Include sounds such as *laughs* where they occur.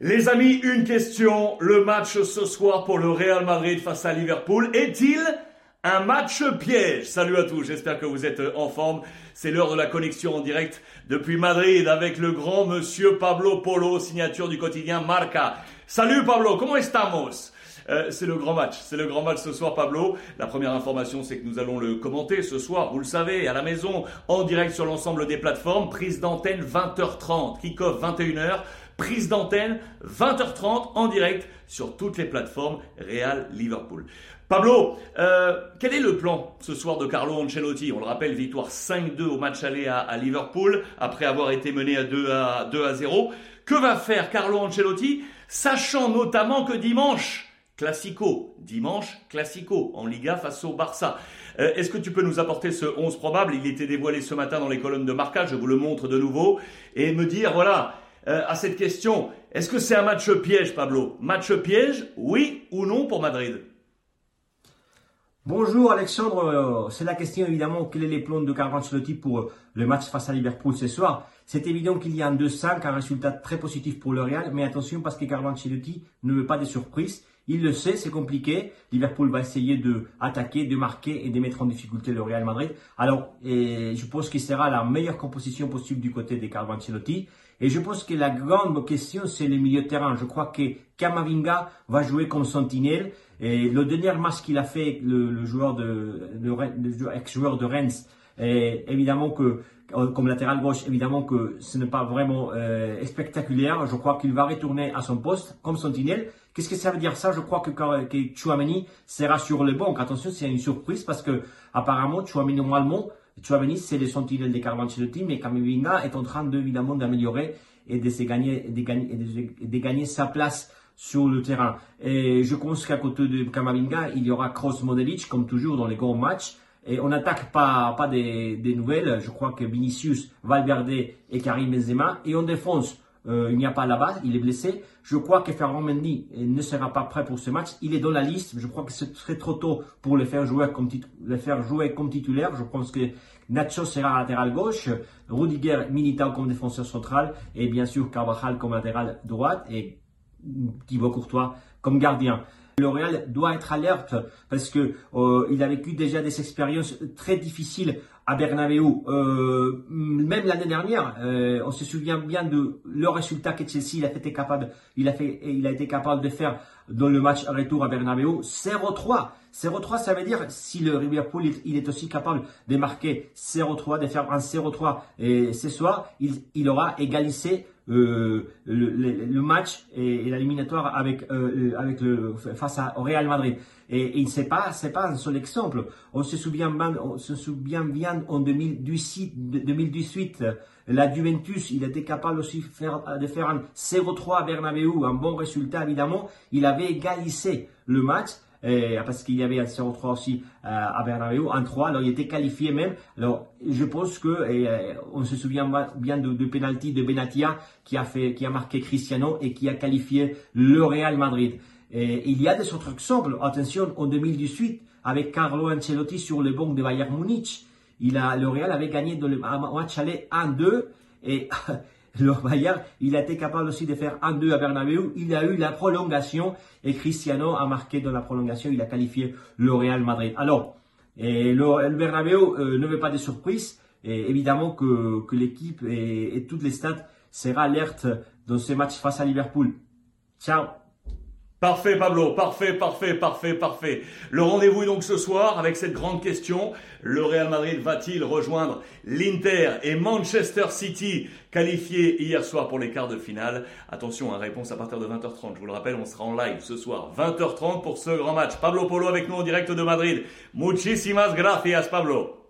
Les amis, une question. Le match ce soir pour le Real Madrid face à Liverpool est-il un match piège? Salut à tous, j'espère que vous êtes en forme. C'est l'heure de la connexion en direct depuis Madrid avec le grand monsieur Pablo Polo, signature du quotidien Marca. Salut Pablo, comment estamos? Euh, c'est le grand match. C'est le grand match ce soir, Pablo. La première information, c'est que nous allons le commenter ce soir, vous le savez, à la maison, en direct sur l'ensemble des plateformes. Prise d'antenne 20h30, kick-off 21h. Prise d'antenne 20h30 en direct sur toutes les plateformes Real Liverpool. Pablo, euh, quel est le plan ce soir de Carlo Ancelotti? On le rappelle, victoire 5-2 au match aller à, Liverpool après avoir été mené à 2 à 2 à 0. Que va faire Carlo Ancelotti, sachant notamment que dimanche Classico, dimanche, Classico, en Liga face au Barça. Euh, est-ce que tu peux nous apporter ce 11 probable? Il était dévoilé ce matin dans les colonnes de marquage, je vous le montre de nouveau, et me dire, voilà, euh, à cette question, est-ce que c'est un match piège, Pablo? Match piège, oui ou non pour Madrid? Bonjour Alexandre, euh, c'est la question évidemment, quel est les plans de Carlo Ancelotti pour le match face à Liverpool ce soir? C'est évident qu'il y a un 2-5, un résultat très positif pour le Real, mais attention parce que Carlo Ancelotti ne veut pas des surprises. Il le sait, c'est compliqué. Liverpool va essayer de attaquer, de marquer et de mettre en difficulté le Real Madrid. Alors, je pense qu'il sera la meilleure composition possible du côté des Carlo Ancelotti. Et je pense que la grande question, c'est le milieu de terrain. Je crois que Kamavinga va jouer comme sentinelle. Et le dernier match qu'il a fait, le, joueur de, le, ex-joueur de Rennes, et évidemment que comme latéral gauche, évidemment que ce n'est pas vraiment euh, spectaculaire. Je crois qu'il va retourner à son poste comme sentinelle. Qu'est-ce que ça veut dire ça? Je crois que, que Chouameni sera sur le banc. Attention, c'est une surprise parce que apparemment Chouameni normalement, Chouameni c'est le sentinelle des Carlo Ancelotti, mais Kamavinga est en train de, évidemment d'améliorer et de, de, de, gagner sa place sur le terrain. Et je pense qu'à côté de Kamavinga, il y aura Kroos Modelic comme toujours dans les grands matchs. Et on n'attaque pas, pas des, des, nouvelles. Je crois que Vinicius, Valverde et Karim Benzema. Et en défense, euh, il n'y a pas la base, il est blessé. Je crois que Ferran Mendy ne sera pas prêt pour ce match. Il est dans la liste. Je crois que c'est très trop tôt pour le faire jouer comme, le faire jouer comme titulaire. Je pense que Nacho sera latéral gauche, Rudiger Militao comme défenseur central et bien sûr Carvajal comme latéral droite et Thibaut Courtois comme gardien. Le Real doit être alerte parce que euh, il a vécu déjà des expériences très difficiles à Bernabeu. Euh, même l'année dernière, euh, on se souvient bien de le résultat que Chelsea il a été capable, il a fait, il a été capable de faire dans le match retour à Bernabeu, 0-3. 0-3, ça veut dire si le Liverpool il, est aussi capable de marquer 0-3, de faire un 0-3 et ce soir, il, il aura égalisé le, le, match et, l'éliminatoire avec euh, avec le face à, au Real Madrid. Et, et c'est pas c'est pas un seul exemple. On se souvient bien on se souvient bien en 2018 2018 la Juventus, il était capable aussi de faire un 0-3 à Bernabeu, un bon résultat évidemment. Il avait égalisé le match parce qu'il y avait un 0-3 aussi euh, à Bernabeu, un 3, alors il était qualifié même. Alors je pense que euh, on se souvient bien de, de penalty de Benatia qui a fait, qui a marqué Cristiano et qui a qualifié le Real Madrid. Et il y a des autres exemples. Attention, en 2018, avec Carlo Ancelotti sur le banc de Bayern Munich, il a, le Real avait gagné dans le match aller 1-2 et *laughs* le Bayern, il a été capable aussi de faire 1-2 à Bernabeu. Il a eu la prolongation et Cristiano a marqué dans la prolongation. Il a qualifié le Real Madrid. Alors, le, Bernabeu euh, ne veut pas de surprises. Et évidemment que, que l'équipe et, et toutes les stats sera alerte dans ce match face à Liverpool. Ciao Parfait Pablo, parfait, parfait, parfait, parfait. Le rendez-vous est donc ce soir avec cette grande question. Le Real Madrid va-t-il rejoindre l'Inter et Manchester City qualifiés hier soir pour les quarts de finale? Attention, hein, réponse à partir de 20h30. Je vous le rappelle, on sera en live ce soir, 20h30 pour ce grand match. Pablo Polo avec nous en direct de Madrid. Muchísimas gracias Pablo.